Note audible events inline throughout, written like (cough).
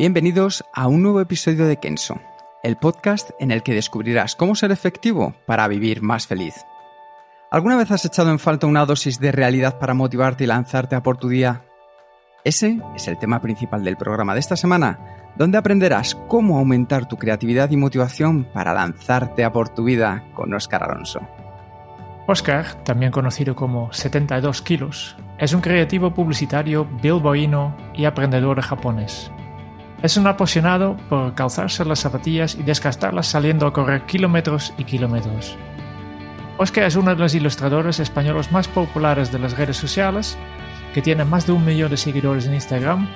Bienvenidos a un nuevo episodio de Kenso, el podcast en el que descubrirás cómo ser efectivo para vivir más feliz. ¿Alguna vez has echado en falta una dosis de realidad para motivarte y lanzarte a por tu día? Ese es el tema principal del programa de esta semana, donde aprenderás cómo aumentar tu creatividad y motivación para lanzarte a por tu vida con Oscar Alonso. Oscar, también conocido como 72 kilos, es un creativo publicitario bilboíno y aprendedor japonés. Es un apasionado por calzarse las zapatillas y desgastarlas saliendo a correr kilómetros y kilómetros. Oscar es uno de los ilustradores españoles más populares de las redes sociales, que tiene más de un millón de seguidores en Instagram,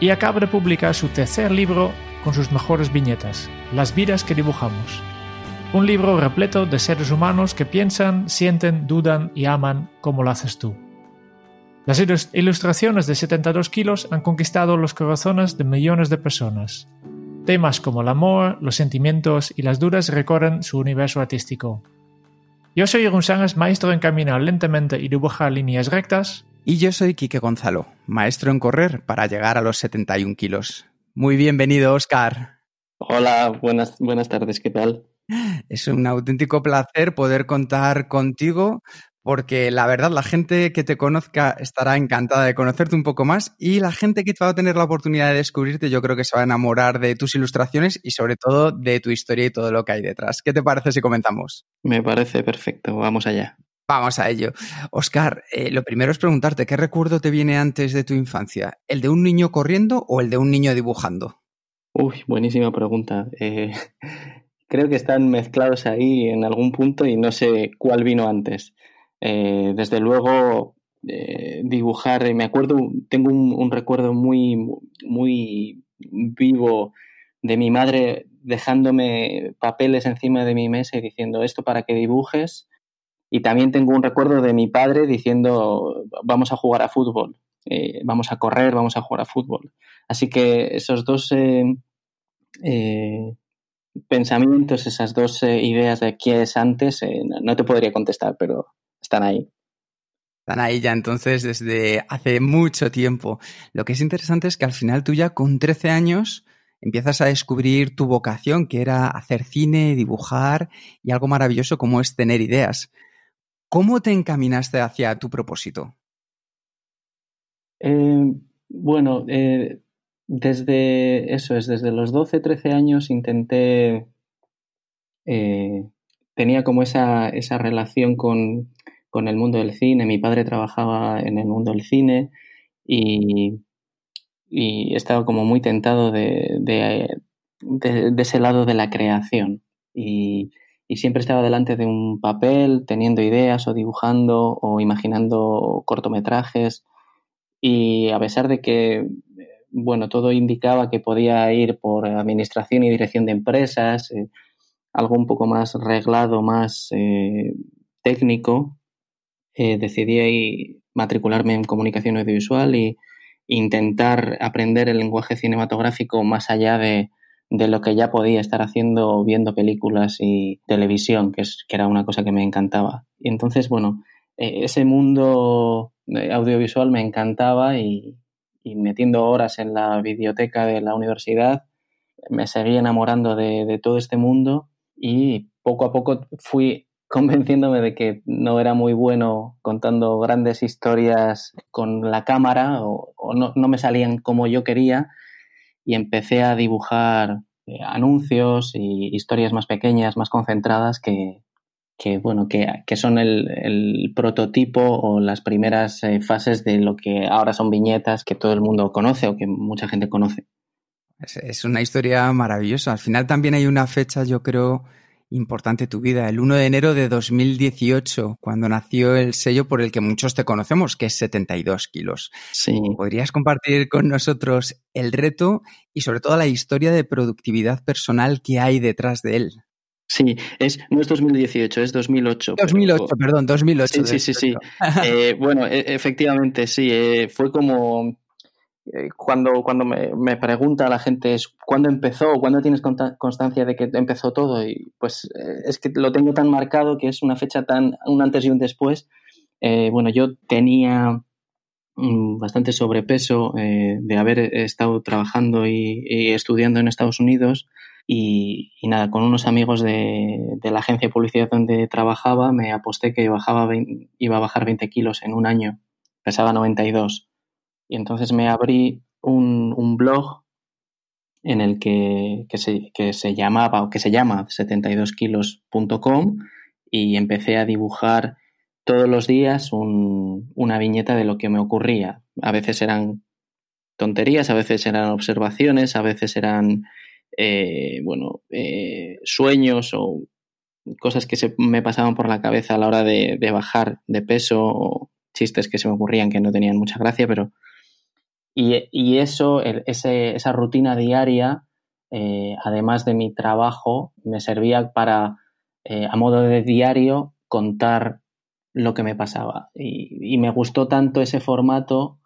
y acaba de publicar su tercer libro con sus mejores viñetas, Las vidas que dibujamos. Un libro repleto de seres humanos que piensan, sienten, dudan y aman como lo haces tú. Las ilustraciones de 72 kilos han conquistado los corazones de millones de personas. Temas como el amor, los sentimientos y las dudas recorren su universo artístico. Yo soy Sánchez, maestro en caminar lentamente y dibujar líneas rectas. Y yo soy Quique Gonzalo, maestro en correr para llegar a los 71 kilos. Muy bienvenido, Oscar. Hola, buenas, buenas tardes, ¿qué tal? Es un auténtico placer poder contar contigo porque la verdad la gente que te conozca estará encantada de conocerte un poco más y la gente que va a tener la oportunidad de descubrirte yo creo que se va a enamorar de tus ilustraciones y sobre todo de tu historia y todo lo que hay detrás. ¿Qué te parece si comentamos? Me parece perfecto, vamos allá. Vamos a ello. Oscar, eh, lo primero es preguntarte, ¿qué recuerdo te viene antes de tu infancia? ¿El de un niño corriendo o el de un niño dibujando? Uy, buenísima pregunta. Eh, (laughs) creo que están mezclados ahí en algún punto y no sé cuál vino antes. Eh, desde luego, eh, dibujar, me acuerdo, tengo un, recuerdo muy, muy vivo de mi madre dejándome papeles encima de mi mesa y diciendo esto para que dibujes. Y también tengo un recuerdo de mi padre diciendo vamos a jugar a fútbol, eh, vamos a correr, vamos a jugar a fútbol. Así que esos dos pensamientos, esas dos ideas de qué es antes, no te podría contestar, pero están ahí. Están ahí ya entonces desde hace mucho tiempo. Lo que es interesante es que al final tú ya con 13 años empiezas a descubrir tu vocación, que era hacer cine, dibujar y algo maravilloso como es tener ideas. ¿Cómo te encaminaste hacia tu propósito? Eh, bueno, eh, desde eso es, desde los 12, 13 años intenté, eh, tenía como esa, esa relación con, con el mundo del cine. Mi padre trabajaba en el mundo del cine y, estaba como muy tentado de, ese lado de la creación. Y, siempre estaba delante de un papel, teniendo ideas o dibujando o imaginando cortometrajes. Y a pesar de que, bueno, todo indicaba que podía ir por administración y dirección de empresas, eh, algo un poco más reglado, más eh, técnico, eh, decidí matricularme en comunicación audiovisual e intentar aprender el lenguaje cinematográfico más allá de, lo que ya podía estar haciendo viendo películas y televisión, que, es, que era una cosa que me encantaba. Y entonces, bueno, eh, ese mundo audiovisual me encantaba y, metiendo horas en la biblioteca de la universidad, me seguí enamorando de, de todo este mundo y poco a poco fui convenciéndome de que no era muy bueno contando grandes historias con la cámara o, no, me salían como yo quería y empecé a dibujar eh, anuncios y historias más pequeñas, más concentradas que, bueno, que, son el, prototipo o las primeras eh, fases de lo que ahora son viñetas que todo el mundo conoce o que mucha gente conoce. es una historia maravillosa. Al final también hay una fecha, yo creo, importante tu vida, el 1 de enero de 2018, cuando nació el sello por el que muchos te conocemos, que es 72 kilos. Sí. ¿Podrías compartir con nosotros el reto y sobre todo la historia de productividad personal que hay detrás de él? Sí, es, no es 2018, es 2008. 2008, perdón, 2008. Sí, sí, sí. (laughs) Eh, bueno, e, efectivamente, sí. Eh, fue como eh, cuando, cuando me, me, pregunta la gente es cuándo empezó, cuándo tienes constancia de que empezó todo, y pues es que lo tengo tan marcado que es una fecha tan, un antes y un después. bueno, yo tenía mm, bastante sobrepeso de haber estado trabajando y, y estudiando en Estados Unidos y, nada, con unos amigos de, la agencia de publicidad donde trabajaba, me aposté que bajaba iba a bajar 20 kilos en un año. Pesaba 92. Y entonces me abrí un, blog en el que, se, que se llamaba o que se llama 72kilos.com y empecé a dibujar todos los días una viñeta de lo que me ocurría. A veces eran tonterías, a veces eran observaciones, a veces eran eh, bueno, eh, sueños o cosas que se me pasaban por la cabeza a la hora de, bajar de peso o chistes que se me ocurrían que no tenían mucha gracia, pero... Y, eso, esa rutina diaria, eh, además de mi trabajo, me servía para, a modo de diario, contar lo que me pasaba. Y, me gustó tanto ese formato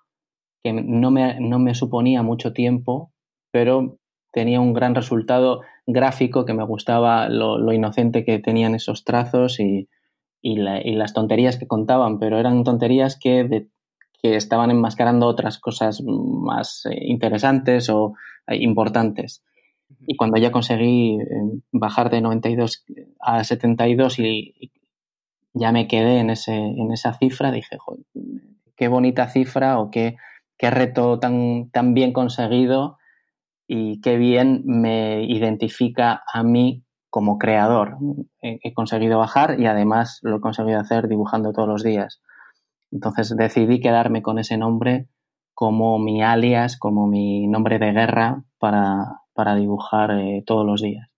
que no me, no me suponía mucho tiempo, pero tenía un gran resultado gráfico que me gustaba lo, inocente que tenían esos trazos y, las tonterías que contaban, pero eran tonterías que, que estaban enmascarando otras cosas más eh, interesantes o eh, importantes. Y cuando ya conseguí eh, bajar de 92 a 72 y, ya me quedé en, ese, en esa cifra, dije, qué bonita cifra o qué, qué reto tan, tan bien conseguido y qué bien me identifica a mí como creador. He, conseguido bajar y además lo he conseguido hacer dibujando todos los días. Entonces decidí quedarme con ese nombre como mi alias, como mi nombre de guerra para, para dibujar eh, todos los días.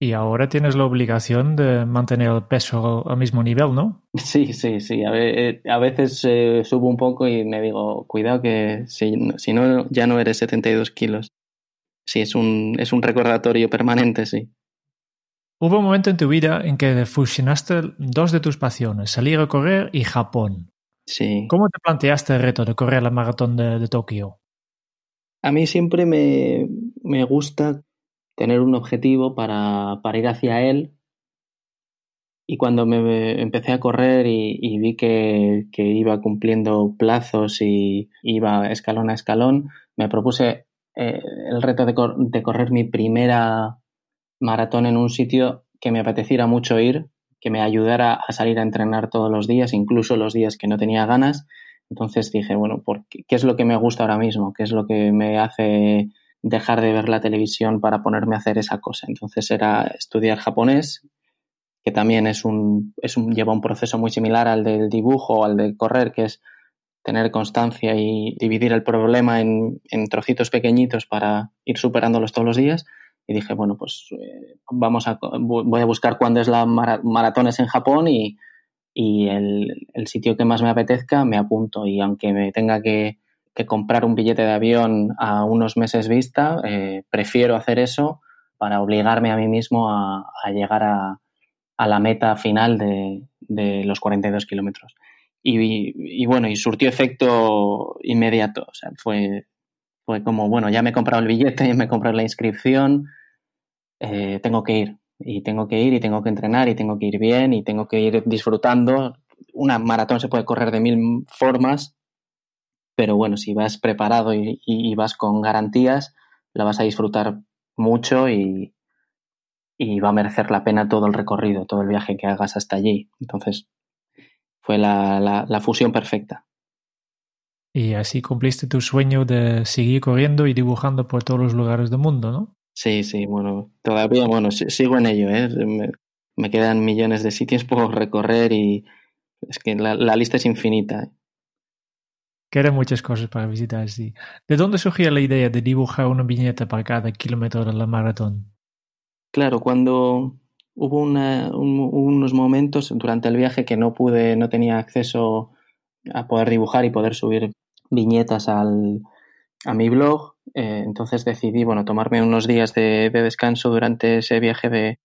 Y ahora tienes la obligación de mantener el peso al mismo nivel, ¿no? (laughs) Sí, sí, sí. A, eh, veces eh, subo un poco y me digo, cuidado que si, si no, ya no eres 72 kilos sí, es un, es un recordatorio permanente, sí. Hubo un momento en tu vida en que fusionaste dos de tus pasiones, salir a correr y Japón. Sí. ¿Cómo te planteaste el reto de correr la maratón de, Tokio? A mí siempre me, me gusta tener un objetivo para, para, ir hacia él. Y cuando me empecé a correr y, y vi que, que, iba cumpliendo plazos y iba escalón a escalón, me propuse eh, el reto de, correr mi primera maratón en un sitio que me apeteciera mucho ir, que me ayudara a salir a entrenar todos los días, incluso los días que no tenía ganas. Entonces dije, bueno, qué, ¿qué es lo que me gusta ahora mismo? ¿Qué es lo que me hace dejar de ver la televisión para ponerme a hacer esa cosa? Entonces era estudiar japonés, que también es un, es un, lleva un proceso muy similar al del dibujo o al de correr, que es tener constancia y dividir el problema en, trocitos pequeñitos para ir superándolos todos los días. Y dije, bueno, pues eh, vamos a, voy a buscar cuándo es la maratones en Japón y, el, sitio que más me apetezca me apunto. Y aunque me tenga que, comprar un billete de avión a unos meses vista, eh, prefiero hacer eso para obligarme a mí mismo a, llegar a, la meta final de, de los 42 kilómetros. Y, bueno, y surtió efecto inmediato. O sea, fue, fue como, bueno, ya me he comprado el billete, (laughs) me he comprado la inscripción, eh, tengo que ir. Y tengo que ir y tengo que entrenar y tengo que ir bien y tengo que ir disfrutando. Una maratón se puede correr de mil formas, pero bueno, si vas preparado y, vas con garantías, la vas a disfrutar mucho y, y va a merecer la pena todo el recorrido, todo el viaje que hagas hasta allí. Entonces, fue la, la, fusión perfecta. Y así cumpliste tu sueño de seguir corriendo y dibujando por todos los lugares del mundo, ¿no? Sí, sí, bueno, todavía, bueno, sigo en ello, ¿eh? Me, quedan millones de sitios por recorrer y es que la, lista es infinita. ¿eh? Quedan muchas cosas para visitar, sí. ¿De dónde surgió la idea de dibujar una viñeta para cada kilómetro de la maratón? Claro, cuando hubo unos momentos durante el viaje que no pude, no tenía acceso a poder dibujar y poder subir viñetas al, a mi blog. Eh, entonces decidí, bueno, tomarme unos días de, descanso durante ese viaje de,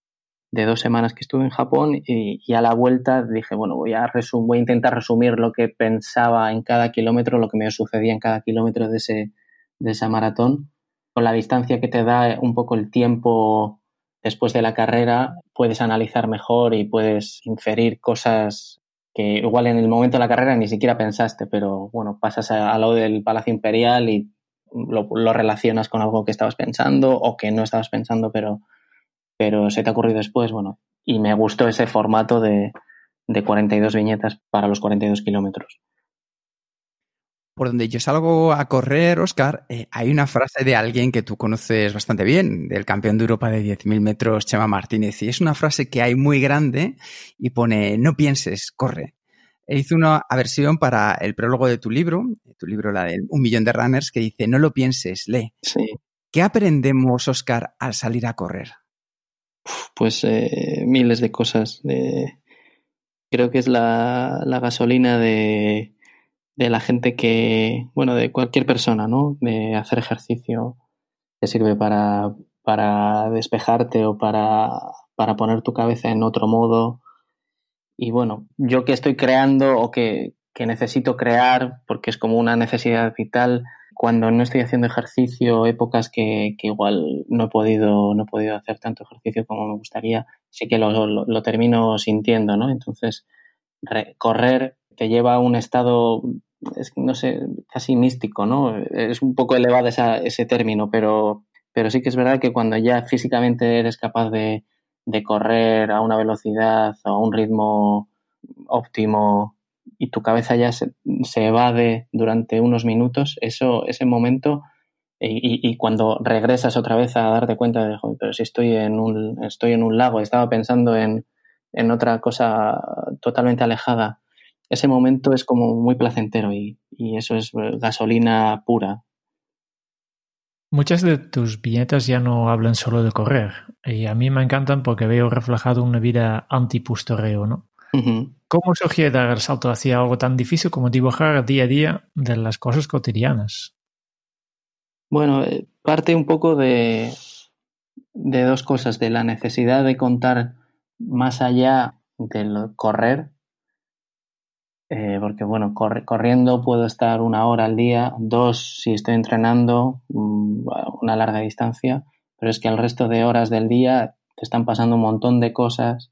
de, dos semanas que estuve en Japón y, a la vuelta dije, bueno, voy a, voy a intentar resumir lo que pensaba en cada kilómetro, lo que me sucedía en cada kilómetro de, ese, de esa maratón. Con la distancia que te da un poco el tiempo después de la carrera, puedes analizar mejor y puedes inferir cosas que igual en el momento de la carrera ni siquiera pensaste, pero bueno, pasas a, lo del Palacio Imperial y lo, relacionas con algo que estabas pensando o que no estabas pensando, pero, pero se te ha ocurrido después, bueno, y me gustó ese formato de, de 42 viñetas para los 42 kilómetros. Por donde yo salgo a correr, Oscar, eh, hay una frase de alguien que tú conoces bastante bien, del campeón de Europa de 10.000 metros, Chema Martínez, y es una frase que hay muy grande y pone, no pienses, corre. E hizo una versión para el prólogo de tu libro, tu libro, la de Un millón de runners, que dice, no lo pienses, lee. Sí. ¿Qué aprendemos, Oscar, al salir a correr? Pues eh, miles de cosas. Creo que es la, gasolina de, la gente que, bueno, de cualquier persona, ¿no? De hacer ejercicio que sirve para, para despejarte o para, para poner tu cabeza en otro modo y bueno, yo que estoy creando o que, necesito crear, porque es como una necesidad vital, cuando no estoy haciendo ejercicio, épocas que, igual no he, podido, no he podido hacer tanto ejercicio como me gustaría, sí que lo, lo, termino sintiendo, ¿no? Entonces, correr te lleva a un estado, no sé, casi místico, ¿no? Es un poco elevado ese término, pero, pero sí que es verdad que cuando ya físicamente eres capaz de, de correr a una velocidad o a un ritmo óptimo y tu cabeza ya se, evade durante unos minutos, eso, ese momento, y, cuando regresas otra vez a darte cuenta de, pero si estoy en un, estoy en un lago, estaba pensando en, en otra cosa totalmente alejada, ese momento es como muy placentero y, y eso es gasolina pura. Muchas de tus viñetas ya no hablan solo de correr y a mí me encantan porque veo reflejado una vida antipustoreo, ¿no? ¿Cómo surgió dar el salto hacia algo tan difícil como dibujar día a día de las cosas cotidianas? Bueno, eh, parte un poco de, de dos cosas, de la necesidad de contar más allá del correr eh, porque bueno, corriendo puedo estar una hora al día, dos si estoy entrenando mm, una larga distancia, pero es que el resto de horas del día te están pasando un montón de cosas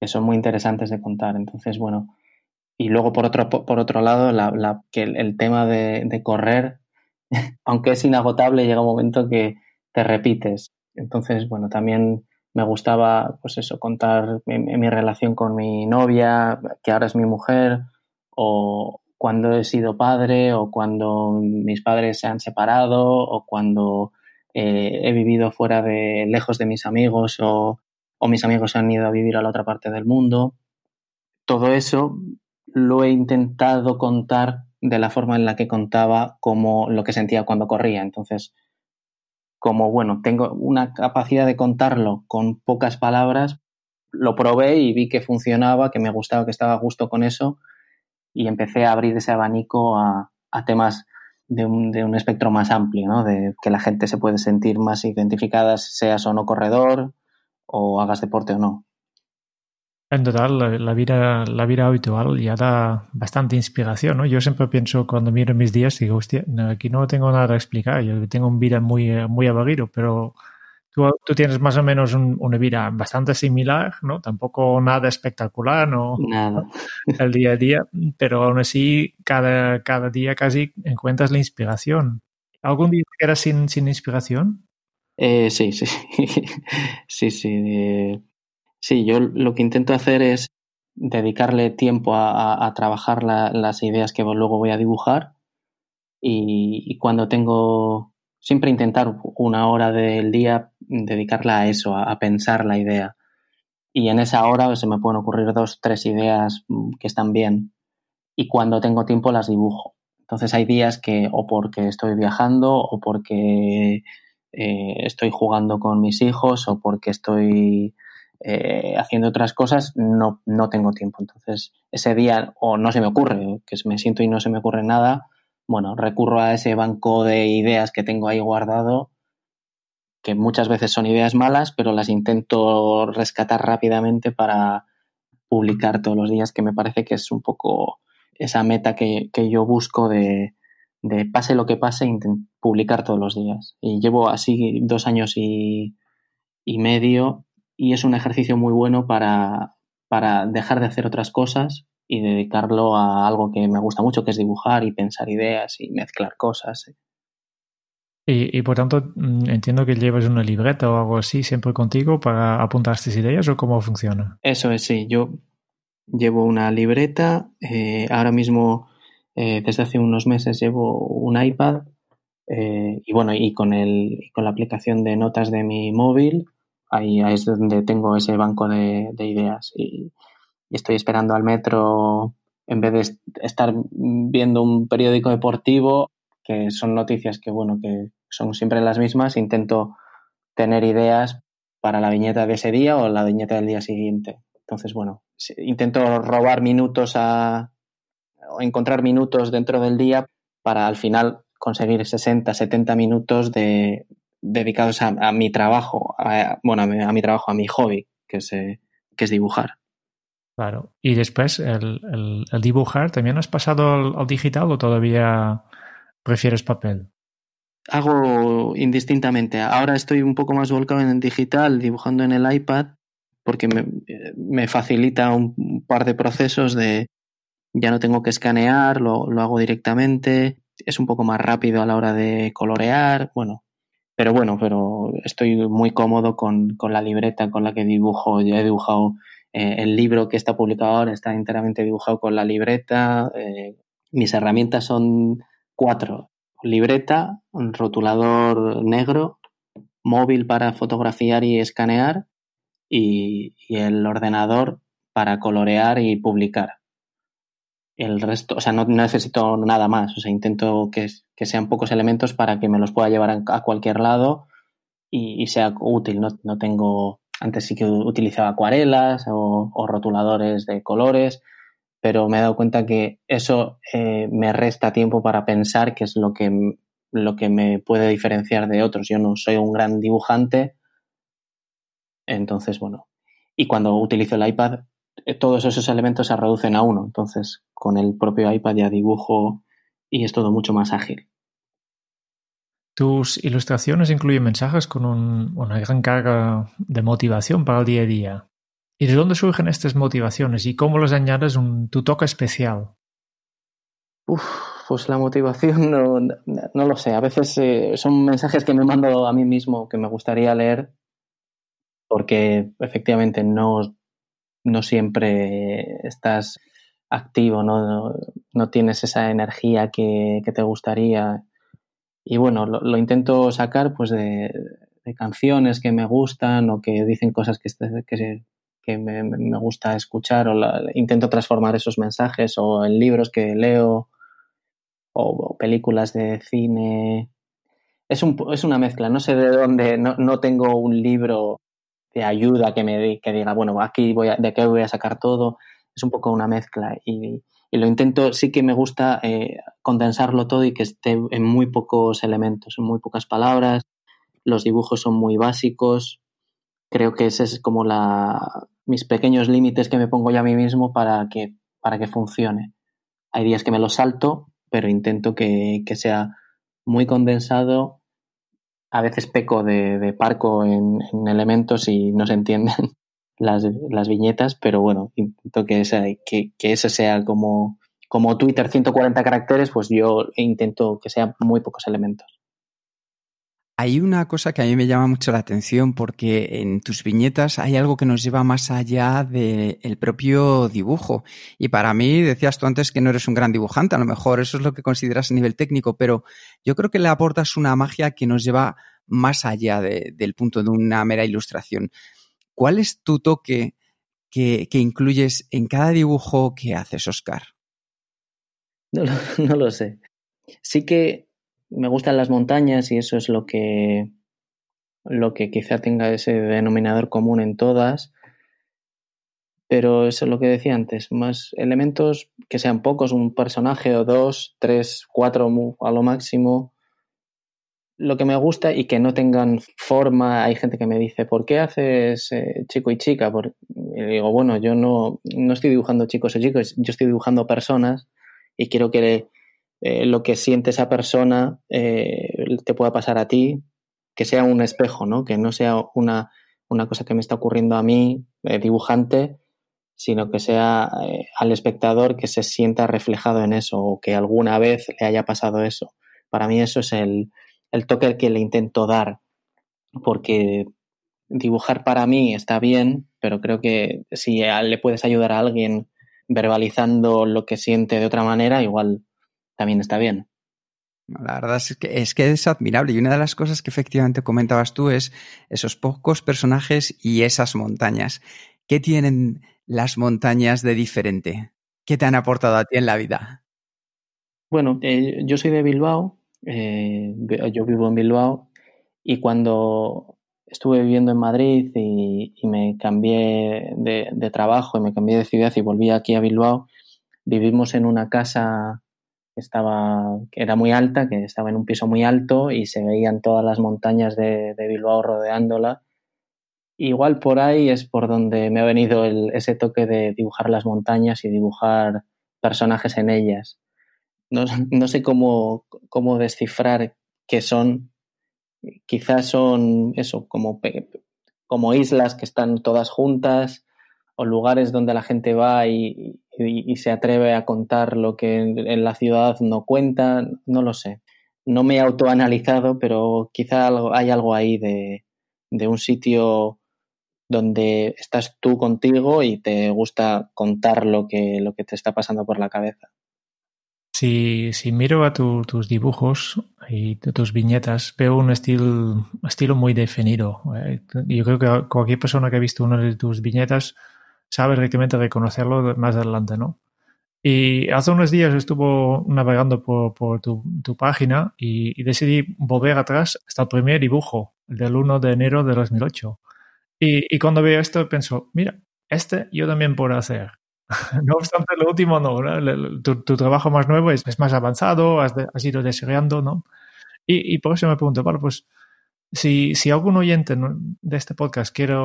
que son muy interesantes de contar. Entonces, bueno, y luego por otro, por otro lado, la, que el, tema de, correr, (laughs) aunque es inagotable, llega un momento que te repites. Entonces, bueno, también me gustaba, pues eso, contar mi, relación con mi novia, que ahora es mi mujer, o cuando he sido padre, o cuando mis padres se han separado, o cuando eh, he vivido fuera de, lejos de mis amigos, o, o mis amigos se han ido a vivir a la otra parte del mundo. Todo eso lo he intentado contar de la forma en la que contaba como lo que sentía cuando corría. Entonces, como, bueno, tengo una capacidad de contarlo con pocas palabras, lo probé y vi que funcionaba, que me gustaba, que estaba a gusto con eso y empecé a abrir ese abanico a, temas de un, de un, espectro más amplio, ¿no? De que la gente se puede sentir más identificada, seas o no corredor o hagas deporte o no. En total, la, vida, la vida habitual ya da bastante inspiración, ¿no? Yo siempre pienso cuando miro mis días, digo, hostia, aquí no tengo nada a explicar, yo tengo una vida muy, muy aburrido, pero tú, tú, tienes más o menos una vida bastante similar, ¿no? Tampoco nada espectacular, ¿no? Nada. (laughs) El día a día, pero aún así, cada, cada día casi encuentras la inspiración. ¿Algún día eras sin, sin inspiración? Eh, sí, sí, (laughs) sí, sí. Eh, Sí, yo lo que intento hacer es dedicarle tiempo a, trabajar las ideas que luego voy a dibujar y, cuando tengo, siempre intentar una hora del día dedicarla a eso, a, pensar la idea. Y en esa hora se me pueden ocurrir dos, tres ideas que están bien y cuando tengo tiempo las dibujo. Entonces hay días que o porque estoy viajando o porque eh, estoy jugando con mis hijos o porque estoy eh, haciendo otras cosas, no, no tengo tiempo. Entonces, ese día o no se me ocurre, que me siento y no se me ocurre nada, bueno, recurro a ese banco de ideas que tengo ahí guardado, que muchas veces son ideas malas, pero las intento rescatar rápidamente para publicar todos los días, que me parece que es un poco esa meta que, yo busco de, de, pase lo que pase, publicar todos los días. Y llevo así dos años y, y medio y es un ejercicio muy bueno para, para dejar de hacer otras cosas y dedicarlo a algo que me gusta mucho, que es dibujar y pensar ideas y mezclar cosas. Y, y, por tanto, mm, entiendo que llevas una libreta o algo así siempre contigo para apuntar estas ideas o cómo funciona. Eso es, sí. Yo llevo una libreta. Eh, ahora mismo, eh, desde hace unos meses, llevo un iPad. Eh, y bueno, y con, el, con la aplicación de notas de mi móvil, ahí, es donde tengo ese banco de, de ideas. Y, y estoy esperando al metro en vez de estar viendo un periódico deportivo, que son noticias que, bueno, que son siempre las mismas, intento tener ideas para la viñeta de ese día o la viñeta del día siguiente. Entonces, bueno, intento robar minutos a, o encontrar minutos dentro del día para al final conseguir 60, 70 minutos de, dedicados a, mi trabajo, bueno, a mi, trabajo, a mi hobby, que es, eh, que es dibujar. Claro. Y después, el, el, dibujar, ¿también has pasado al, digital o todavía prefieres papel? Hago indistintamente. Ahora estoy un poco más volcado en el digital, dibujando en el iPad, porque me, me facilita un par de procesos de ya no tengo que escanear, lo, lo, hago directamente, es un poco más rápido a la hora de colorear, bueno, pero bueno, pero estoy muy cómodo con, con la libreta con la que dibujo, ya he dibujado eh, el libro que está publicado ahora está enteramente dibujado con la libreta. Eh, mis herramientas son cuatro. Libreta, rotulador negro, móvil para fotografiar y escanear y, el ordenador para colorear y publicar. El resto, o sea, no, necesito nada más. O sea, intento que, sean pocos elementos para que me los pueda llevar a, cualquier lado y, sea útil. No, no tengo antes sí que utilizaba acuarelas o, rotuladores de colores, pero me he dado cuenta que eso eh, me resta tiempo para pensar qué es lo que, lo que me puede diferenciar de otros. Yo no soy un gran dibujante, entonces, bueno, y cuando utilizo el iPad, todos esos elementos se reducen a uno, entonces con el propio iPad ya dibujo y es todo mucho más ágil. Tus ilustraciones incluyen mensajes con una gran carga de motivación para el día a día. ¿Y de dónde surgen estas motivaciones y cómo les añades un, tu toque especial? pues la motivación (laughs) no, no, lo sé. A veces eh, son mensajes que me mando a mí mismo que me gustaría leer porque efectivamente no, no siempre estás activo, no, no tienes esa energía que, que te gustaría y bueno, lo, intento sacar pues de, canciones que me gustan o que dicen cosas que, que, que me, me, gusta escuchar o intento transformar esos mensajes o en libros que leo o, películas de cine. Es, un, es una mezcla, no sé de dónde, no, no tengo un libro de ayuda que me que diga, bueno, aquí voy a, de qué voy a sacar todo. Es un poco una mezcla y, y lo intento, sí que me gusta eh, condensarlo todo y que esté en muy pocos elementos, en muy pocas palabras. Los dibujos son muy básicos. Creo que ese es como la, mis pequeños límites que me pongo yo a mí mismo para que, para que funcione. Hay días que me lo salto, pero intento que, que sea muy condensado. A veces peco de, parco en, en, elementos y no se entienden (laughs) las, las viñetas, pero bueno, intento que, esa, que, que sea como, como Twitter 140 caracteres, pues yo intento que sea muy pocos elementos. Hay una cosa que a mí me llama mucho la atención porque en tus viñetas hay algo que nos lleva más allá del propio dibujo. Y para mí, decías tú antes que no eres un gran dibujante, a lo mejor eso es lo que consideras a nivel técnico, pero yo creo que le aportas una magia que nos lleva más allá del punto de una mera ilustración. ¿Cuál es tu toque que, incluyes en cada dibujo que haces, Oscar? (laughs) No, lo sé. Sí que me gustan las montañas y eso es lo que, lo que quizá tenga ese denominador común en todas. pero eso es lo que decía antes, más elementos que sean pocos, un personaje o dos, tres, cuatro a lo máximo. Lo que me gusta y que no tengan forma, hay gente que me dice, ¿por qué haces eh, chico y chica? y digo, bueno, yo no, no estoy dibujando chicos o chicos, yo estoy dibujando personas y quiero que eh, lo que siente esa persona eh, te pueda pasar a ti, que sea un espejo, ¿no? Que no sea una, una cosa que me está ocurriendo a mí, dibujante, sino que sea eh, al espectador que se sienta reflejado en eso o que alguna vez le haya pasado eso. Para mí eso es el, el toque que le intento dar, porque dibujar para mí está bien, pero creo que si le puedes ayudar a alguien verbalizando lo que siente de otra manera, igual también está bien. La verdad es que, es que es admirable y una de las cosas que efectivamente comentabas tú es esos pocos personajes y esas montañas. ¿Qué tienen las montañas de diferente? ¿Qué te han aportado a ti en la vida? Bueno, eh, yo soy de Bilbao, eh, yo vivo en Bilbao y cuando estuve viviendo en Madrid y, me cambié de, trabajo y me cambié de ciudad y volví aquí a Bilbao, vivimos en una casa que estaba que era muy alta, que estaba en un piso muy alto y se veían todas las montañas de Bilbao rodeándola Igual por ahí es por donde me ha venido ese toque de dibujar las montañas y dibujar personajes en ellas. No, sé cómo, cómo, descifrar qué son. Quizás son eso, como, como islas que están todas juntas o lugares donde la gente va y, se atreve a contar lo que en, la ciudad no cuenta. No lo sé. No me he autoanalizado, pero quizá hay algo ahí de, de un sitio donde estás tú contigo y te gusta contar lo que, lo que te está pasando por la cabeza. Si, si miro a tus dibujos y tus viñetas, veo un estilo, estilo muy definido. Eh, yo creo que cualquier persona que ha visto una de tus viñetas sabe realmente reconocerlo más adelante, ¿no? Y hace unos días estuvo navegando por, por tu, tu, página y, y, decidí volver atrás hasta el primer dibujo, del 1 de enero de 2008. Y, cuando veo esto pienso, mira, este yo también puedo hacer. (laughs) no obstante, lo último no, Tu, trabajo más nuevo es, más avanzado, has, ido desarrollando, ¿no? Y, por eso me pregunto, bueno, pues si, si algún oyente de este podcast quiere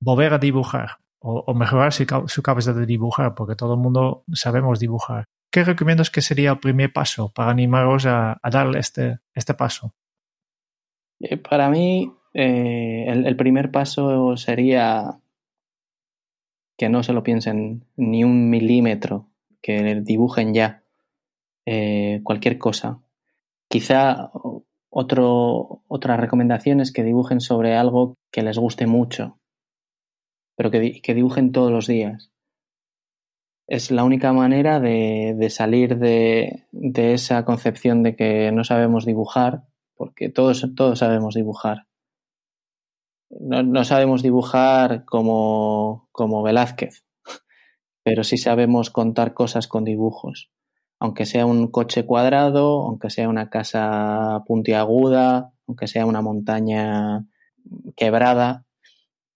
volver a dibujar o, mejorar su, su, cabeza de dibujar, porque todo el mundo sabemos dibujar, ¿qué recomiendas que sería el primer paso para animaros a, a este, este paso? Eh, para mí, eh, el, primer paso sería que no se lo piensen ni un milímetro, que dibujen ya eh, cualquier cosa. Quizá otro, otra recomendación es que dibujen sobre algo que les guste mucho, pero que, que dibujen todos los días. Es la única manera de, de salir de, de, esa concepción de que no sabemos dibujar, porque todos, todos sabemos dibujar no, sabemos dibujar como, como Velázquez, (laughs) pero sí sabemos contar cosas con dibujos. Aunque sea un coche cuadrado, aunque sea una casa puntiaguda, aunque sea una montaña quebrada,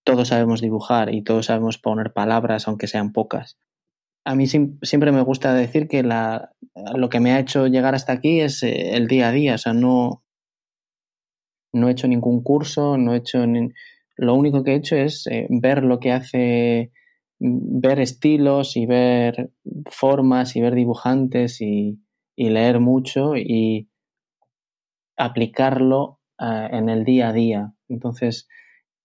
todos sabemos dibujar y todos sabemos poner palabras, aunque sean pocas. A mí siempre me gusta decir que la, lo que me ha hecho llegar hasta aquí es eh, el día a día. O sea, no, no he hecho ningún curso, no he hecho... Lo único que he hecho es eh, ver lo que hace, ver estilos y ver formas y ver dibujantes y, leer mucho y aplicarlo eh, en el día a día. Entonces,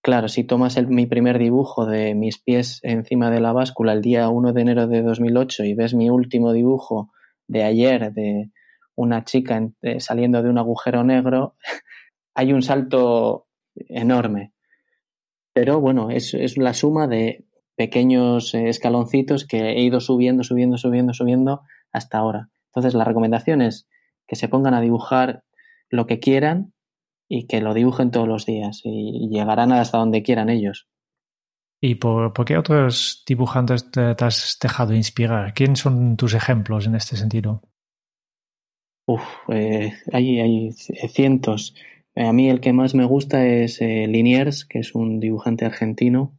claro, si tomas mi primer dibujo de mis pies encima de la báscula el día 1 de enero de 2008 y ves mi último dibujo de ayer de una chica eh, saliendo de un agujero negro, (laughs) hay un salto enorme. Pero bueno, es, es la suma de pequeños eh, escaloncitos que he ido subiendo, subiendo, subiendo, subiendo hasta ahora. Entonces, la recomendación es que se pongan a dibujar lo que quieran y que lo dibujen todos los días y llegarán hasta donde quieran ellos. ¿Y por, qué otros dibujantes te, has dejado inspirar? ¿Quién son tus ejemplos en este sentido? Uf, eh, hay, hay cientos. A mí el que más me gusta es eh, Liniers, que es un dibujante argentino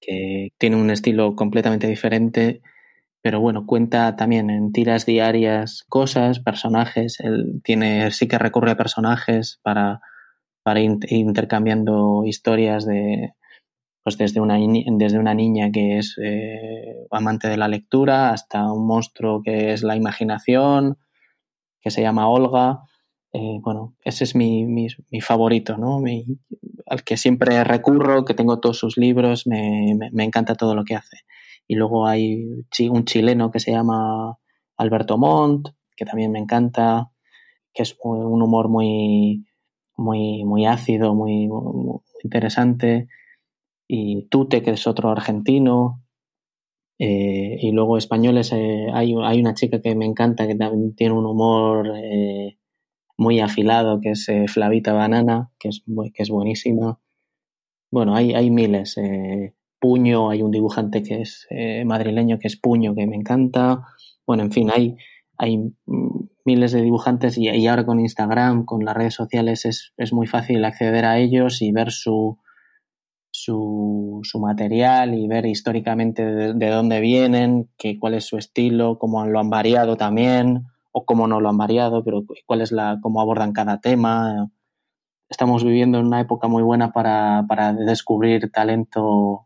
que tiene un estilo completamente diferente, pero bueno, cuenta también en tiras diarias cosas, personajes, él tiene, sí que recurre a personajes para, ir intercambiando historias de, pues desde una, desde una niña que es eh, amante de la lectura hasta un monstruo que es la imaginación, que se llama Olga. Eh, bueno, ese es mi, mi, favorito, ¿no? al que siempre recurro, que tengo todos sus libros, me, me, encanta todo lo que hace. Y luego hay un chileno que se llama Alberto Montt, que también me encanta, que es un humor muy, muy, muy ácido, muy, interesante y Tute, que es otro argentino. Eh, y luego españoles, eh, hay, hay, una chica que me encanta, que también tiene un humor eh, muy afilado, que es Flavita Banana, que es, que es buenísima. Bueno, hay, hay miles. Puño, hay un dibujante que es madrileño, que es Puño, que me encanta. Bueno, en fin, hay, hay miles de dibujantes y, ahora con Instagram, con las redes sociales, es, es muy fácil acceder a ellos y ver su, su, su material y ver históricamente de, dónde vienen, que, cuál es su estilo, cómo lo han variado también, o cómo no lo han variado, pero cuál es la, cómo abordan cada tema. Estamos viviendo en una época muy buena para, para descubrir talento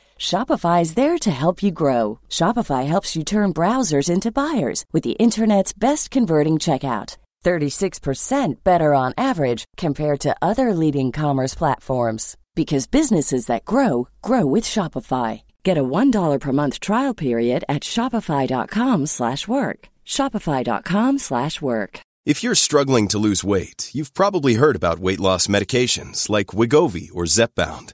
Shopify is there to help you grow. Shopify helps you turn browsers into buyers with the internet's best converting checkout. 36% better on average compared to other leading commerce platforms because businesses that grow grow with Shopify. Get a $1 per month trial period at shopify.com/work. shopify.com/work. If you're struggling to lose weight, you've probably heard about weight loss medications like Wigovi or Zepbound,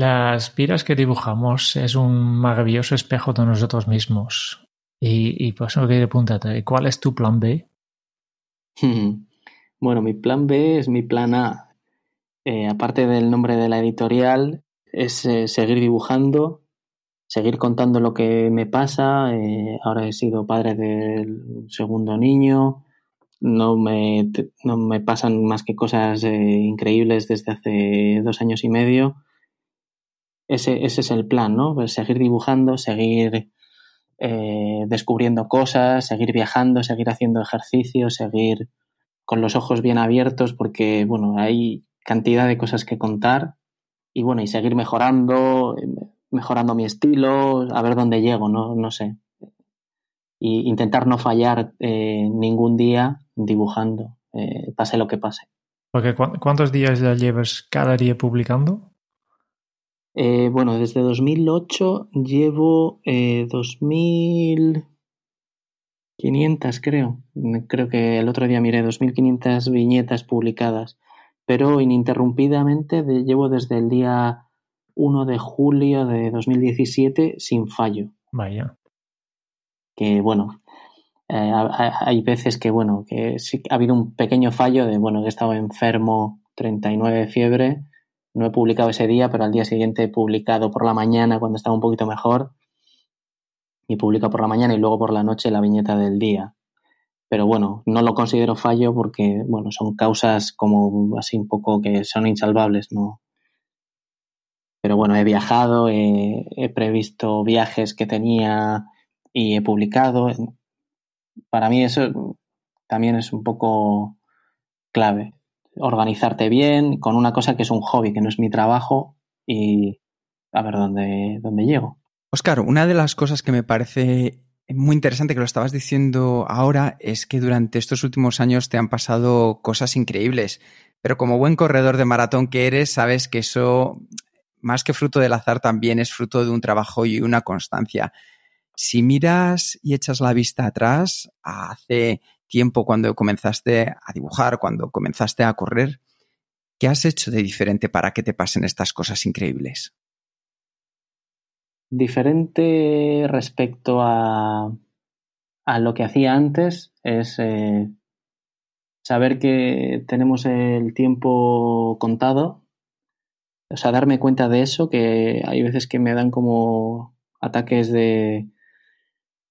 Las vidas que dibujamos es un maravilloso espejo de nosotros mismos. Y, y por eso quería preguntarte, ¿cuál es tu plan B? (laughs) Bueno, mi plan B es mi plan A. Eh, aparte del nombre de la editorial, es eh, seguir dibujando, seguir contando lo que me pasa. Eh, ahora he sido padre del segundo niño. No me, no me pasan más que cosas increíbles desde hace dos años y medio. Ese, ese es el plan, ¿no? Pues seguir dibujando, seguir descubriendo cosas, seguir viajando, seguir haciendo ejercicio, seguir con los ojos bien abiertos, porque, bueno, hay cantidad de cosas que contar y bueno, y seguir mejorando, mejorando mi estilo, a ver dónde llego, no, no sé. Y intentar no fallar eh, ningún día dibujando, eh, pase lo que pase. Porque ¿cuántos días ya llevas cada día publicando? Eh, bueno, desde 2008 llevo 2.500, creo. Creo que el otro día miré 2.500 viñetas publicadas pero ininterrumpidamente llevo desde el día 1 de julio de 2017 sin fallo. Vaya. Que bueno, eh, hay veces que bueno, que sí ha habido un pequeño fallo de bueno, que he estado enfermo, 39 de fiebre, no he publicado ese día, pero al día siguiente he publicado por la mañana cuando estaba un poquito mejor y publico por la mañana y luego por la noche la viñeta del día pero bueno, no lo considero fallo porque, bueno, son causas como así un poco que son insalvables, ¿no? Pero bueno, he viajado, he, previsto viajes que tenía y he publicado. Para mí eso también es un poco clave. Organizarte bien con una cosa que es un hobby, que no es mi trabajo y a ver dónde, dónde llego. Oscar, una de las cosas que me parece muy interesante que lo estabas diciendo ahora es que durante estos últimos años te han pasado cosas increíbles, pero como buen corredor de maratón que eres, sabes que eso, más que fruto del azar, también es fruto de un trabajo y una constancia. Si miras y echas la vista atrás, hace tiempo cuando comenzaste a dibujar, cuando comenzaste a correr, ¿qué has hecho de diferente para que te pasen estas cosas increíbles? Diferente respecto a, a lo que hacía antes es eh, saber que tenemos el tiempo contado, o sea, darme cuenta de eso, que hay veces que me dan como ataques de,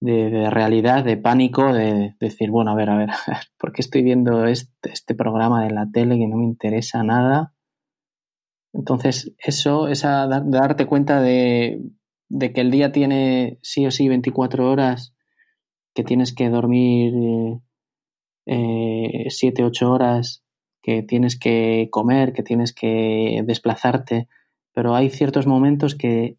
de, realidad, de pánico, de, decir, bueno, a ver, (laughs) a ver, ¿por qué estoy viendo este, este programa de la tele que no me interesa nada? Entonces, eso, esa, darte cuenta de, que el día tiene sí o sí 24 horas, que tienes que dormir eh, 7, 8 horas, que tienes que comer, que tienes que desplazarte, pero hay ciertos momentos que,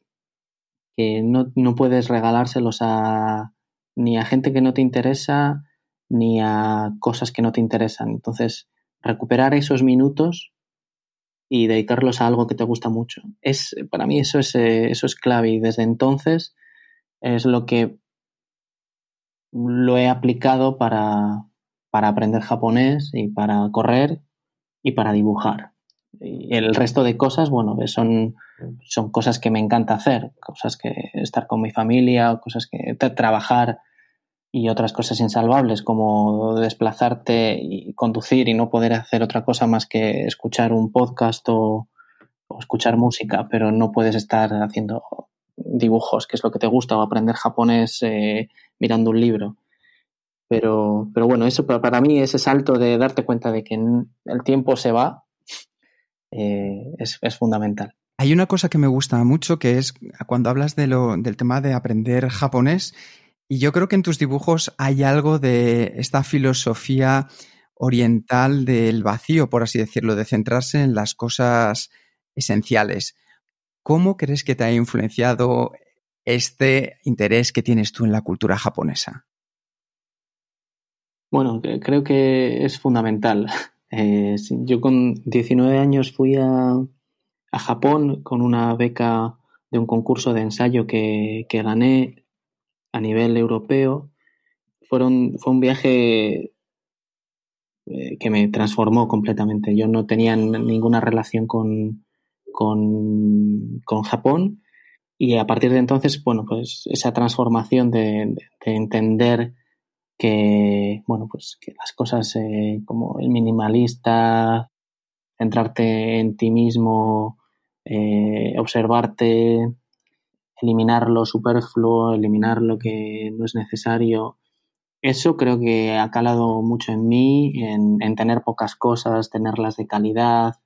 que no, no, puedes regalárselos a, ni a gente que no te interesa, ni a cosas que no te interesan. Entonces, recuperar esos minutos y dedicarlos a algo que te gusta mucho. Es, para mí eso es, eh, eso es clave y desde entonces es lo que lo he aplicado para, para aprender japonés y para correr y para dibujar. Y el resto de cosas, bueno, son, son cosas que me encanta hacer, cosas que estar con mi familia, cosas que trabajar y otras cosas insalvables como desplazarte y conducir y no poder hacer otra cosa más que escuchar un podcast o, escuchar música, pero no puedes estar haciendo dibujos, que es lo que te gusta, o aprender japonés eh, mirando un libro. Pero, pero bueno, eso para mí, ese salto de darte cuenta de que el tiempo se va, eh, es, es, fundamental. Hay una cosa que me gusta mucho, que es cuando hablas de lo, del tema de aprender japonés, y yo creo que en tus dibujos hay algo de esta filosofía oriental del vacío, por así decirlo, de centrarse en las cosas esenciales. ¿Cómo crees que te ha influenciado este interés que tienes tú en la cultura japonesa? Bueno, creo que es fundamental. Eh, yo con 19 años fui a, a, Japón con una beca de un concurso de ensayo que, que gané a nivel europeo, fueron, fue un viaje eh, que me transformó completamente. Yo no tenía ninguna relación con, con, con, Japón y a partir de entonces, bueno, pues esa transformación de, de, entender que, bueno, pues que las cosas eh, como el minimalista, centrarte en ti mismo, eh, observarte, eliminar lo superfluo, eliminar lo que no es necesario. Eso creo que ha calado mucho en mí, en, tener pocas cosas, tenerlas de calidad.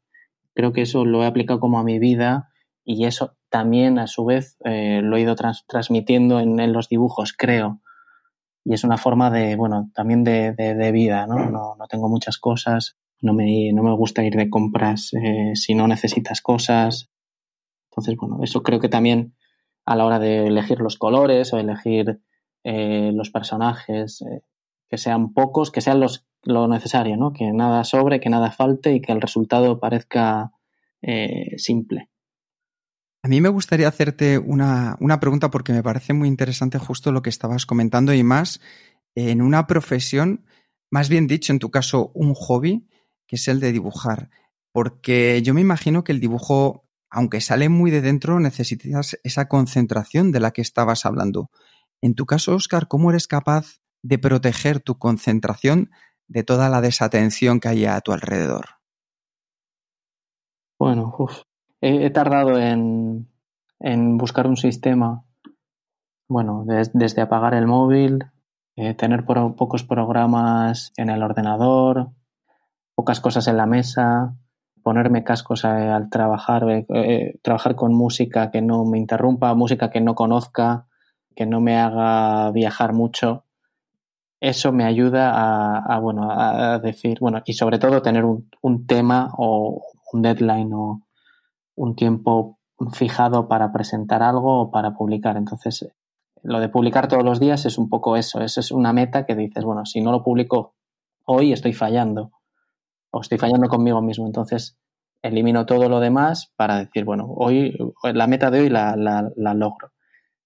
Creo que eso lo he aplicado como a mi vida y eso también a su vez eh, lo he ido transmitiendo en, los dibujos, creo. Y es una forma de, bueno, también de, de, vida, ¿no? ¿no? ¿no? tengo muchas cosas, no me, no me gusta ir de compras eh, si no necesitas cosas. Entonces, bueno, eso creo que también a la hora de elegir los colores o elegir eh, los personajes, eh, que sean pocos, que sean los, lo necesario, ¿no? Que nada sobre, que nada falte y que el resultado parezca eh, simple. A mí me gustaría hacerte una, una, pregunta porque me parece muy interesante justo lo que estabas comentando y más en una profesión, más bien dicho, en tu caso, un hobby, que es el de dibujar. Porque yo me imagino que el dibujo aunque sale muy de dentro, necesitas esa concentración de la que estabas hablando. En tu caso, Oscar, ¿cómo eres capaz de proteger tu concentración de toda la desatención que hay a tu alrededor? Bueno, He, tardado en, buscar un sistema, bueno, desde apagar el móvil, eh, tener pocos programas en el ordenador, pocas cosas en la mesa, ponerme cascos al trabajar, eh, eh, trabajar con música que no me interrumpa, música que no conozca, que no me haga viajar mucho. Eso me ayuda a, bueno, a decir, bueno, y sobre todo tener un, un tema o un deadline o un tiempo fijado para presentar algo o para publicar. Entonces, lo de publicar todos los días es un poco eso, eso es una meta que dices, bueno, si no lo publico hoy estoy fallando o estoy fallando conmigo mismo, entonces elimino todo lo demás para decir, bueno, hoy la meta de hoy la, la, logro.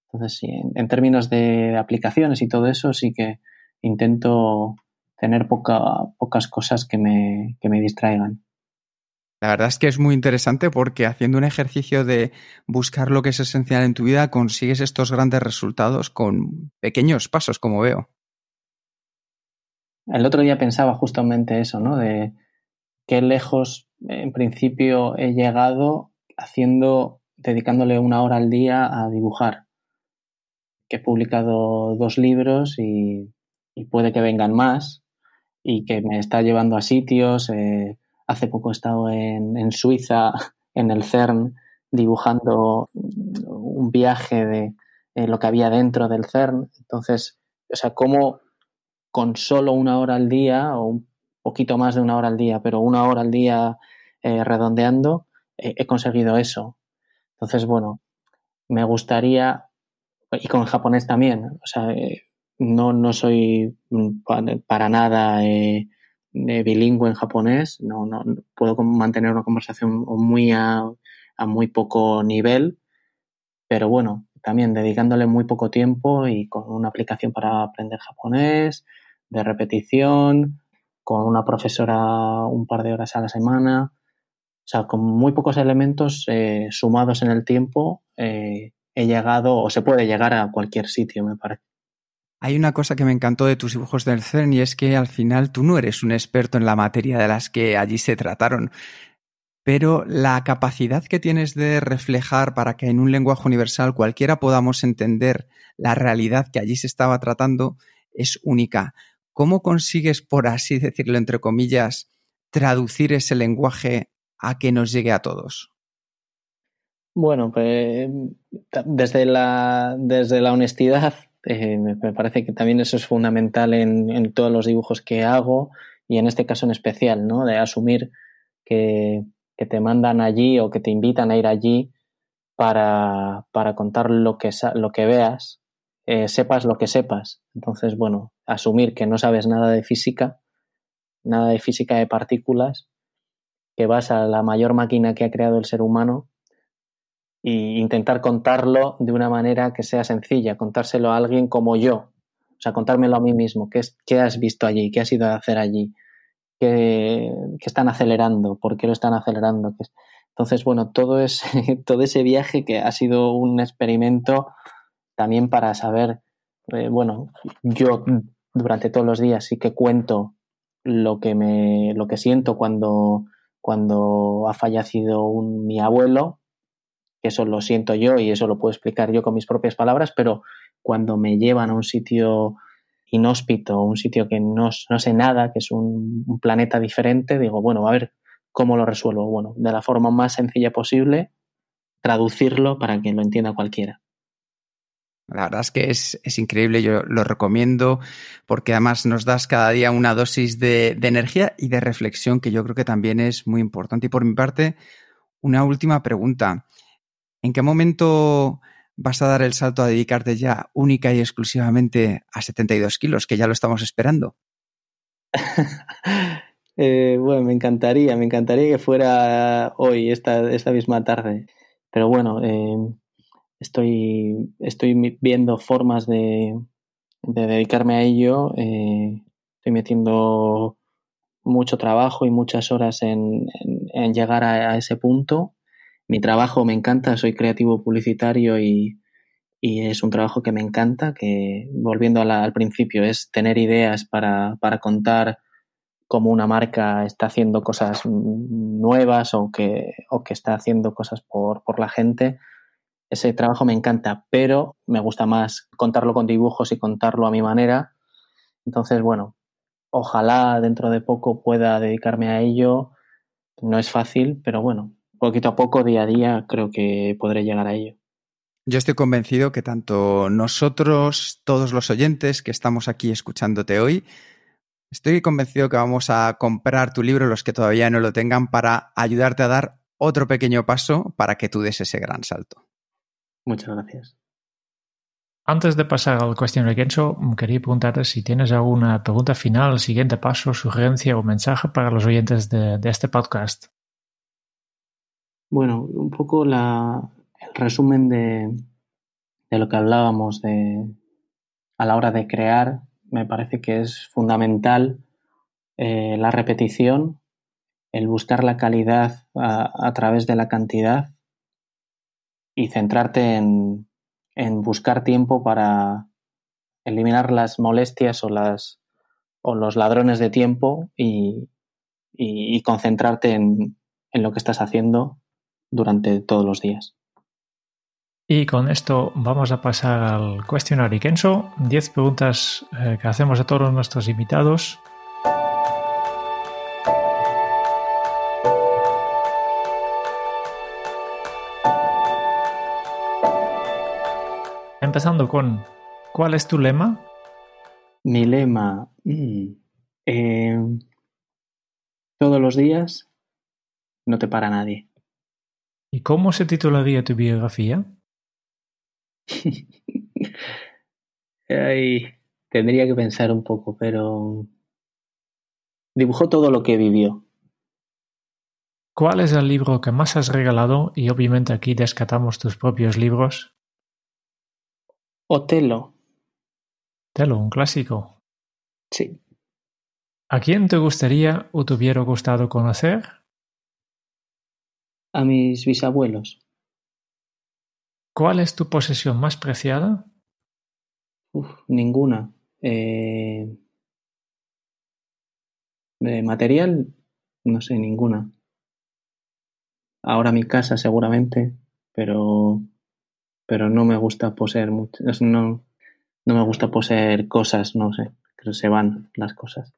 Entonces, sí, en, términos de aplicaciones y todo eso, sí que intento tener poca, pocas cosas que me, que me distraigan. La verdad es que es muy interesante porque haciendo un ejercicio de buscar lo que es esencial en tu vida consigues estos grandes resultados con pequeños pasos, como veo. El otro día pensaba justamente eso, ¿no? De qué lejos en principio he llegado haciendo, dedicándole una hora al día a dibujar. Que he publicado dos libros y, puede que vengan más y que me está llevando a sitios. Eh, Hace poco he estado en, Suiza, en el CERN, dibujando un viaje de lo que había dentro del CERN. Entonces, o sea, cómo con solo una hora al día, o un poquito más de una hora al día, pero una hora al día eh, redondeando, he conseguido eso. Entonces, bueno, me gustaría, y con japonés también, o sea, eh, no, no soy para nada eh, bilingüe en japonés, no, no puedo mantener una conversación muy a, muy poco nivel, pero bueno, también dedicándole muy poco tiempo y con una aplicación para aprender japonés, de repetición, con una profesora un par de horas a la semana, o sea, con muy pocos elementos eh, sumados en el tiempo, eh, he llegado o se puede llegar a cualquier sitio, me parece. Hay una cosa que me encantó de tus dibujos del CERN y es que al final tú no eres un experto en la materia de las que allí se trataron, pero la capacidad que tienes de reflejar para que en un lenguaje universal cualquiera podamos entender la realidad que allí se estaba tratando es única. ¿Cómo consigues, por así decirlo, entre comillas, traducir ese lenguaje a que nos llegue a todos? Bueno, pues desde la, desde la honestidad eh, me, parece que también eso es fundamental en, todos los dibujos que hago y en este caso en especial, ¿no? De asumir que, te mandan allí o que te invitan a ir allí para, contar lo que, lo que veas, eh, sepas lo que sepas. Entonces, bueno, asumir que no sabes nada de física, nada de física de partículas, que vas a la mayor máquina que ha creado el ser humano y intentar contarlo de una manera que sea sencilla, contárselo a alguien como yo, o sea, contármelo a mí mismo, qué, es, qué has visto allí, qué has ido a hacer allí, qué, están acelerando, por qué lo están acelerando. Entonces, bueno, todo, es, (laughs) todo ese viaje que ha sido un experimento también para saber, eh, bueno, yo durante todos los días sí que cuento lo que, me, lo que siento cuando, cuando ha fallecido un, mi abuelo, que eso lo siento yo y eso lo puedo explicar yo con mis propias palabras, pero cuando me llevan a un sitio inhóspito, un sitio que no, sé nada, que es un, planeta diferente, digo, bueno, a ver cómo lo resuelvo. Bueno, de la forma más sencilla posible, traducirlo para que lo entienda cualquiera. La verdad es que es, increíble, yo lo recomiendo porque además nos das cada día una dosis de, energía y de reflexión que yo creo que también es muy importante. Y por mi parte, una última pregunta. ¿En qué momento vas a dar el salto a dedicarte ya única y exclusivamente a 72 kilos, que ya lo estamos esperando? (laughs) Eh, bueno, me encantaría, me encantaría que fuera hoy, esta, esta misma tarde. Pero bueno, eh, estoy, estoy viendo formas de, dedicarme a ello. Eh, estoy metiendo mucho trabajo y muchas horas en, llegar a, ese punto mi trabajo me encanta, soy creativo publicitario y, es un trabajo que me encanta, que volviendo al principio es tener ideas para, contar cómo una marca está haciendo cosas nuevas o que, o que está haciendo cosas por, por la gente. Ese trabajo me encanta, pero me gusta más contarlo con dibujos y contarlo a mi manera. Entonces, bueno, ojalá dentro de poco pueda dedicarme a ello. No es fácil, pero bueno, poquito a poco, día a día, creo que podré llegar a ello. Yo estoy convencido que tanto nosotros, todos los oyentes que estamos aquí escuchándote hoy, estoy convencido que vamos a comprar tu libro, los que todavía no lo tengan, para ayudarte a dar otro pequeño paso para que tú des ese gran salto. Muchas gracias. Antes de pasar al cuestionario Kenzo, quería preguntarte si tienes alguna pregunta final, siguiente paso, sugerencia o mensaje para los oyentes de, este podcast. Bueno, un poco la, el resumen de, de lo que hablábamos de, a la hora de crear, me parece que es fundamental eh, la repetición, el buscar la calidad a, través de la cantidad y centrarte en, buscar tiempo para eliminar las molestias o, las, o los ladrones de tiempo y, concentrarte en, en lo que estás haciendo durante todos los días. Y con esto vamos a pasar al cuestionario Kenso. 10 preguntas eh, que hacemos a todos nuestros invitados. Empezando con, ¿cuál es tu lema? Mi lema, mm, eh, todos los días no te para nadie. ¿Y cómo se titularía tu biografía? (laughs) tendría que pensar un poco, pero dibujó todo lo que vivió. ¿Cuál es el libro que más has regalado? Y obviamente aquí descatamos tus propios libros. Otelo. Otelo, un clásico. Sí. ¿A quién te gustaría o te hubiera gustado conocer? A mis bisabuelos. ¿Cuál es tu posesión más preciada? ninguna. Eh, de material, no sé, ninguna. Ahora mi casa seguramente, pero, pero no me gusta poseer mucho. No, no me gusta poseer cosas, no sé, que se van las cosas.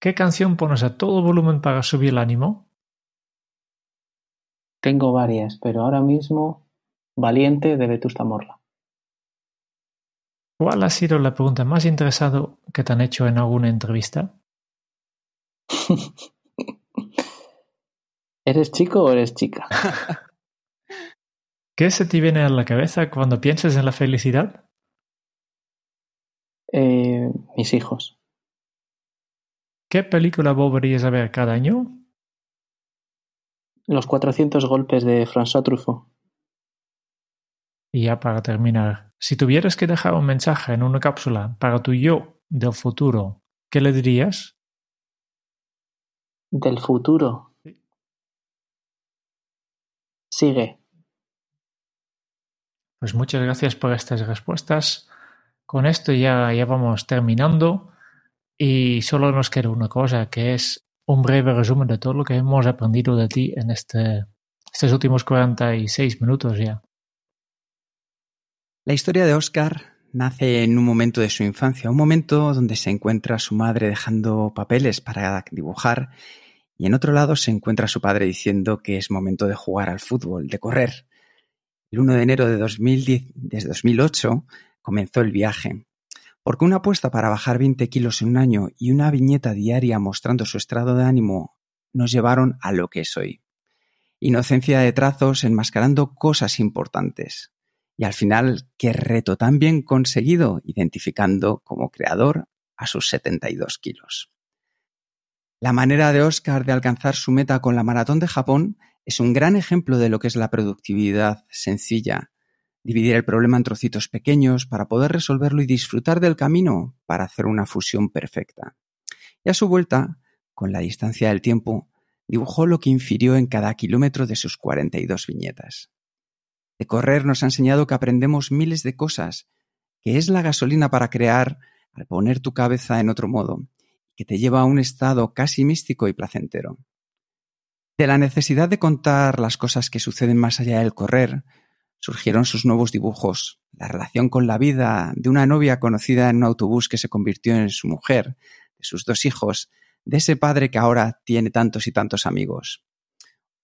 ¿Qué canción pones a todo volumen para subir el ánimo? Tengo varias, pero ahora mismo Valiente de Vetusta Morla. ¿Cuál ha sido la pregunta más interesada que te han hecho en alguna entrevista? (laughs) ¿Eres chico o eres chica? (laughs) ¿Qué se te viene a la cabeza cuando piensas en la felicidad? Eh, mis hijos. ¿Qué película volverías a ver cada año? Los 400 golpes de François Truffaut. Y ya para terminar, si tuvieras que dejar un mensaje en una cápsula para tu yo del futuro, ¿qué le dirías? Del futuro. Sigue. Pues muchas gracias por estas respuestas. Con esto ya, ya vamos terminando y solo nos queda una cosa, que es un breve resumen de todo lo que hemos aprendido de ti en este, estos últimos 46 minutos ya. La historia de Oscar nace en un momento de su infancia, un momento donde se encuentra su madre dejando papeles para dibujar y en otro lado se encuentra su padre diciendo que es momento de jugar al fútbol, de correr. El 1 de enero de 2010, desde 2008 comenzó el viaje, porque una apuesta para bajar 20 kilos en un año y una viñeta diaria mostrando su estado de ánimo nos llevaron a lo que es hoy. Inocencia de trazos enmascarando cosas importantes. Y al final, qué reto tan bien conseguido identificando como creador a sus 72 kilos. La manera de Oscar de alcanzar su meta con la maratón de Japón es un gran ejemplo de lo que es la productividad sencilla, dividir el problema en trocitos pequeños para poder resolverlo y disfrutar del camino para hacer una fusión perfecta. Y a su vuelta, con la distancia del tiempo, dibujó lo que infirió en cada kilómetro de sus 42 viñetas. De correr nos ha enseñado que aprendemos miles de cosas, que es la gasolina para crear al poner tu cabeza en otro modo, que te lleva a un estado casi místico y placentero. De la necesidad de contar las cosas que suceden más allá del correr, surgieron sus nuevos dibujos, la relación con la vida de una novia conocida en un autobús que se convirtió en su mujer, de sus dos hijos, de ese padre que ahora tiene tantos y tantos amigos.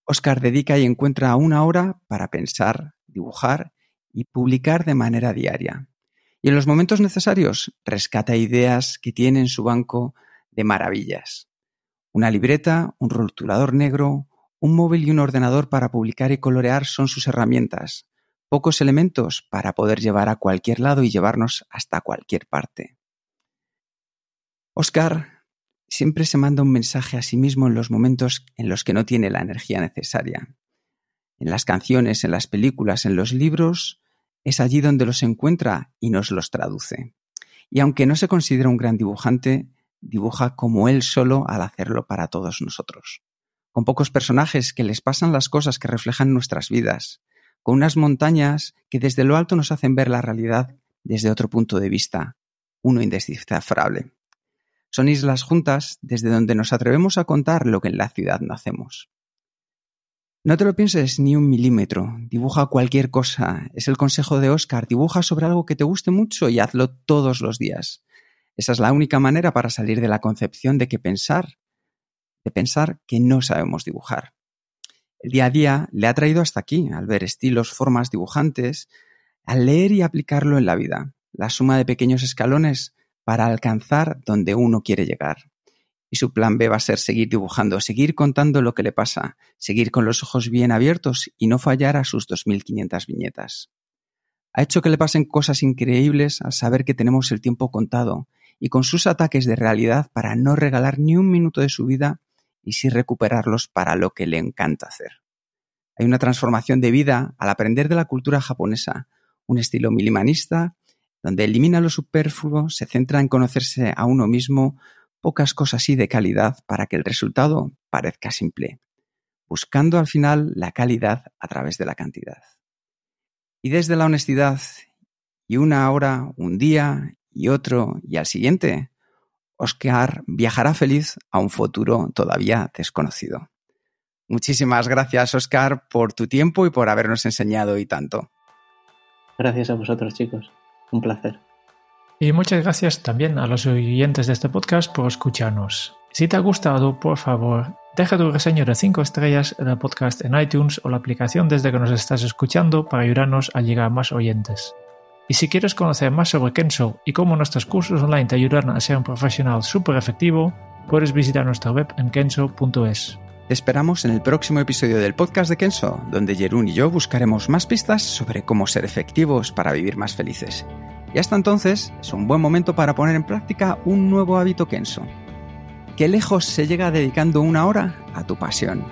Oscar dedica y encuentra una hora para pensar, dibujar y publicar de manera diaria. Y en los momentos necesarios rescata ideas que tiene en su banco de maravillas. Una libreta, un rotulador negro, un móvil y un ordenador para publicar y colorear son sus herramientas. Pocos elementos para poder llevar a cualquier lado y llevarnos hasta cualquier parte. Oscar siempre se manda un mensaje a sí mismo en los momentos en los que no tiene la energía necesaria. En las canciones, en las películas, en los libros, es allí donde los encuentra y nos los traduce. Y aunque no se considera un gran dibujante, dibuja como él solo al hacerlo para todos nosotros. Con pocos personajes que les pasan las cosas que reflejan nuestras vidas, con unas montañas que desde lo alto nos hacen ver la realidad desde otro punto de vista, uno indescifrable. Son islas juntas desde donde nos atrevemos a contar lo que en la ciudad no hacemos. No te lo pienses ni un milímetro, dibuja cualquier cosa. Es el consejo de Oscar, dibuja sobre algo que te guste mucho y hazlo todos los días. Esa es la única manera para salir de la concepción de que pensar, de pensar que no sabemos dibujar. El día a día le ha traído hasta aquí, al ver estilos, formas dibujantes, al leer y aplicarlo en la vida. La suma de pequeños escalones para alcanzar donde uno quiere llegar. Y su plan B va a ser seguir dibujando, seguir contando lo que le pasa, seguir con los ojos bien abiertos y no fallar a sus 2.500 viñetas. Ha hecho que le pasen cosas increíbles al saber que tenemos el tiempo contado y con sus ataques de realidad para no regalar ni un minuto de su vida y sí recuperarlos para lo que le encanta hacer. Hay una transformación de vida al aprender de la cultura japonesa, un estilo minimalista donde elimina lo superfluo, se centra en conocerse a uno mismo, pocas cosas y de calidad para que el resultado parezca simple, buscando al final la calidad a través de la cantidad. Y desde la honestidad, y una hora, un día, y otro, y al siguiente, Oscar viajará feliz a un futuro todavía desconocido. Muchísimas gracias, Oscar, por tu tiempo y por habernos enseñado y tanto. Gracias a vosotros, chicos. Un placer. Y muchas gracias también a los oyentes de este podcast por escucharnos. Si te ha gustado, por favor, deja tu reseño de 5 estrellas en el podcast en iTunes o la aplicación desde que nos estás escuchando para ayudarnos a llegar a más oyentes. Y si quieres conocer más sobre Kenso y cómo nuestros cursos online te ayudan a ser un profesional súper efectivo, puedes visitar nuestra web en kenso.es. Te esperamos en el próximo episodio del podcast de Kenso, donde Jerún y yo buscaremos más pistas sobre cómo ser efectivos para vivir más felices. Y hasta entonces es un buen momento para poner en práctica un nuevo hábito Kenso. ¿Qué lejos se llega dedicando una hora a tu pasión?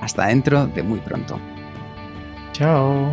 Hasta dentro de muy pronto. Chao.